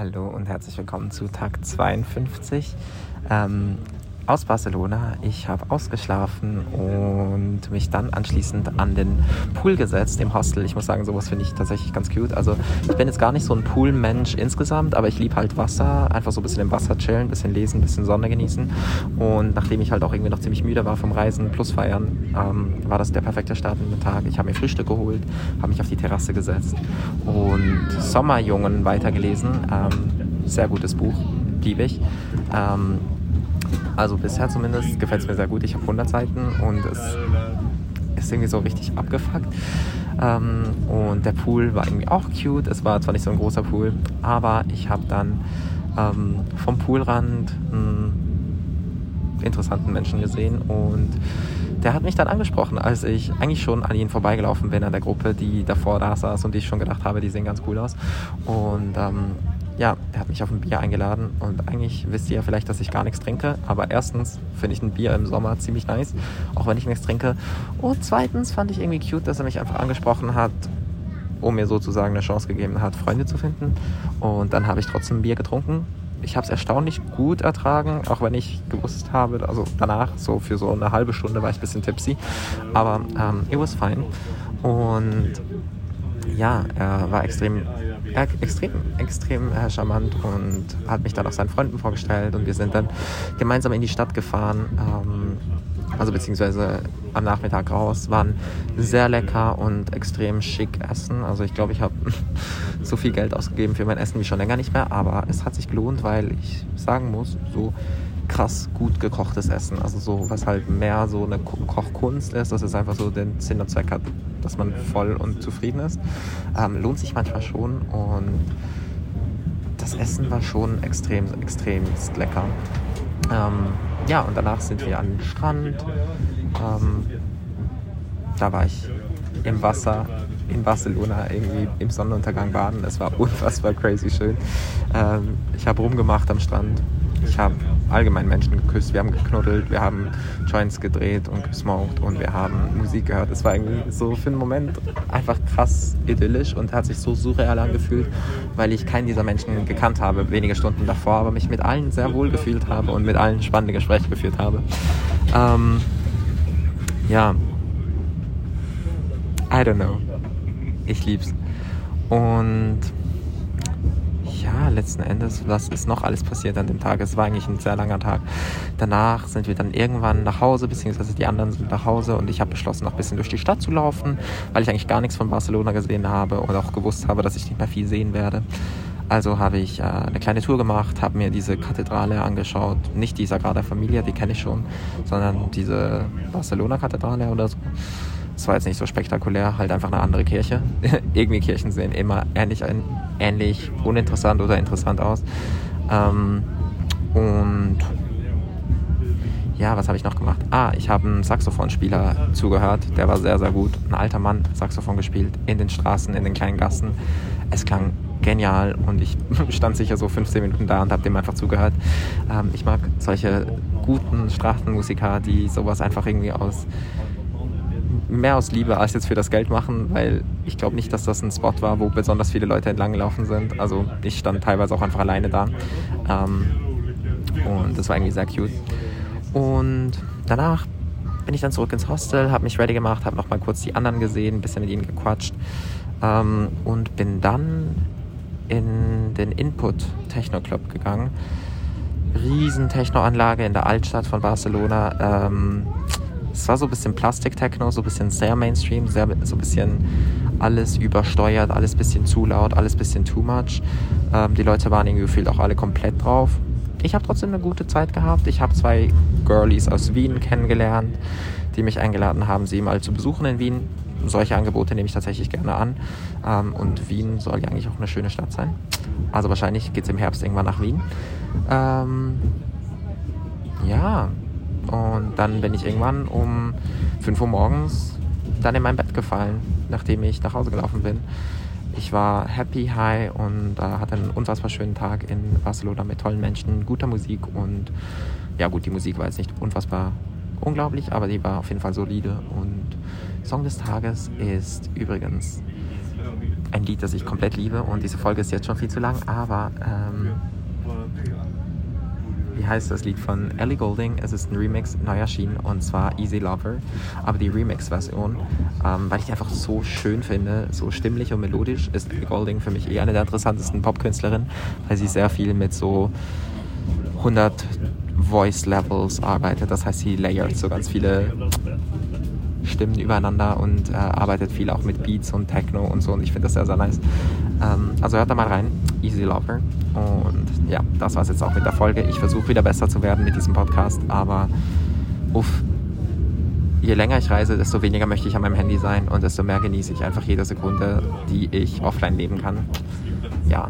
Hallo und herzlich willkommen zu Tag 52 ähm, aus Barcelona. Ich habe ausgeschlafen und mich dann anschließend an den Pool gesetzt im Hostel. Ich muss sagen, sowas finde ich tatsächlich ganz cute. Also ich bin jetzt gar nicht so ein Poolmensch insgesamt, aber ich liebe halt Wasser. Einfach so ein bisschen im Wasser chillen, ein bisschen lesen, ein bisschen Sonne genießen. Und nachdem ich halt auch irgendwie noch ziemlich müde war vom Reisen plus Feiern, ähm, war das der perfekte Start in den Tag. Ich habe mir Frühstück geholt, habe mich auf die Terrasse gesetzt und Sommerjungen weitergelesen. Ähm, sehr gutes Buch, liebe ich. Ähm, also bisher zumindest gefällt es mir sehr gut. Ich habe 100 Seiten und es ist irgendwie so richtig abgefuckt. Ähm, und der Pool war irgendwie auch cute. Es war zwar nicht so ein großer Pool, aber ich habe dann ähm, vom Poolrand einen interessanten Menschen gesehen und der hat mich dann angesprochen, als ich eigentlich schon an ihn vorbeigelaufen bin, an der Gruppe, die davor da saß und die ich schon gedacht habe, die sehen ganz cool aus. Und ähm, ja, er hat mich auf ein Bier eingeladen und eigentlich wisst ihr ja vielleicht, dass ich gar nichts trinke, aber erstens finde ich ein Bier im Sommer ziemlich nice, auch wenn ich nichts trinke. Und zweitens fand ich irgendwie cute, dass er mich einfach angesprochen hat, um mir sozusagen eine Chance gegeben hat, Freunde zu finden. Und dann habe ich trotzdem ein Bier getrunken. Ich habe es erstaunlich gut ertragen, auch wenn ich gewusst habe, also danach, so für so eine halbe Stunde war ich ein bisschen tipsy. Aber ähm, it was fine. Und ja, er war extrem er, extrem, extrem äh, charmant und hat mich dann auch seinen Freunden vorgestellt und wir sind dann gemeinsam in die Stadt gefahren, ähm, also beziehungsweise am Nachmittag raus, waren sehr lecker und extrem schick essen. Also ich glaube, ich habe so viel Geld ausgegeben für mein Essen wie schon länger nicht mehr, aber es hat sich gelohnt, weil ich sagen muss, so krass gut gekochtes Essen. Also so, was halt mehr so eine Kochkunst ist, dass es einfach so den Sinn und Zweck hat, dass man voll und zufrieden ist. Ähm, lohnt sich manchmal schon und das Essen war schon extrem, extrem lecker. Ähm, ja, und danach sind wir an den Strand. Ähm, da war ich im Wasser in Barcelona irgendwie im Sonnenuntergang baden. Es war unfassbar crazy schön. Ähm, ich habe rumgemacht am Strand. Ich habe allgemein Menschen geküsst, wir haben geknuddelt, wir haben Joints gedreht und gesmoked und wir haben Musik gehört. Es war irgendwie so für einen Moment einfach krass idyllisch und hat sich so surreal angefühlt, weil ich keinen dieser Menschen gekannt habe, wenige Stunden davor, aber mich mit allen sehr wohl gefühlt habe und mit allen spannende Gespräche geführt habe. Ähm, ja, I don't know. Ich lieb's. Und ja, letzten Endes, was ist noch alles passiert an dem Tag? Es war eigentlich ein sehr langer Tag. Danach sind wir dann irgendwann nach Hause, beziehungsweise die anderen sind nach Hause und ich habe beschlossen, noch ein bisschen durch die Stadt zu laufen, weil ich eigentlich gar nichts von Barcelona gesehen habe und auch gewusst habe, dass ich nicht mehr viel sehen werde. Also habe ich äh, eine kleine Tour gemacht, habe mir diese Kathedrale angeschaut. Nicht die Sagrada Familia, die kenne ich schon, sondern diese Barcelona-Kathedrale oder so. Es war jetzt nicht so spektakulär, halt einfach eine andere Kirche. Irgendwie Kirchen sehen immer ähnlich, ähnlich uninteressant oder interessant aus. Ähm, und ja, was habe ich noch gemacht? Ah, ich habe einen Saxophonspieler zugehört, der war sehr, sehr gut. Ein alter Mann, Saxophon gespielt, in den Straßen, in den kleinen Gassen. Es klang genial und ich stand sicher so 15 Minuten da und habe dem einfach zugehört. Ähm, ich mag solche guten Straßenmusiker, die sowas einfach irgendwie aus mehr aus Liebe als jetzt für das Geld machen, weil ich glaube nicht, dass das ein Spot war, wo besonders viele Leute entlang gelaufen sind. Also ich stand teilweise auch einfach alleine da. Ähm, und das war irgendwie sehr cute. Und danach bin ich dann zurück ins Hostel, habe mich ready gemacht, habe noch mal kurz die anderen gesehen, ein bisschen mit ihnen gequatscht ähm, und bin dann in den Input Techno Club gegangen. Riesen Techno-Anlage in der Altstadt von Barcelona. Ähm, es war so ein bisschen Plastik-Techno, so ein bisschen sehr Mainstream, sehr, so ein bisschen alles übersteuert, alles ein bisschen zu laut, alles ein bisschen too much. Ähm, die Leute waren irgendwie gefühlt auch alle komplett drauf. Ich habe trotzdem eine gute Zeit gehabt. Ich habe zwei Girlies aus Wien kennengelernt, die mich eingeladen haben, sie mal zu besuchen in Wien. Solche Angebote nehme ich tatsächlich gerne an. Ähm, und Wien soll ja eigentlich auch eine schöne Stadt sein. Also wahrscheinlich geht es im Herbst irgendwann nach Wien. Ähm, ja, und dann bin ich irgendwann um 5 Uhr morgens dann in mein Bett gefallen, nachdem ich nach Hause gelaufen bin. Ich war happy, high und äh, hatte einen unfassbar schönen Tag in Barcelona mit tollen Menschen, guter Musik und ja gut, die Musik war jetzt nicht unfassbar unglaublich, aber die war auf jeden Fall solide. Und Song des Tages ist übrigens ein Lied, das ich komplett liebe und diese Folge ist jetzt schon viel zu lang, aber ähm, heißt das Lied von Ellie Golding? Es ist ein Remix, neu erschienen und zwar Easy Lover, aber die Remix-Version, ähm, weil ich die einfach so schön finde, so stimmlich und melodisch, ist Ellie Golding für mich eh eine der interessantesten Popkünstlerinnen, weil sie sehr viel mit so 100 Voice Levels arbeitet, das heißt sie layert so ganz viele Stimmen übereinander und äh, arbeitet viel auch mit Beats und Techno und so und ich finde das sehr, sehr nice. Ähm, also hört da mal rein, Easy Lover. Und ja, das war es jetzt auch mit der Folge. Ich versuche wieder besser zu werden mit diesem Podcast, aber uff, je länger ich reise, desto weniger möchte ich an meinem Handy sein und desto mehr genieße ich einfach jede Sekunde, die ich offline leben kann. Ja,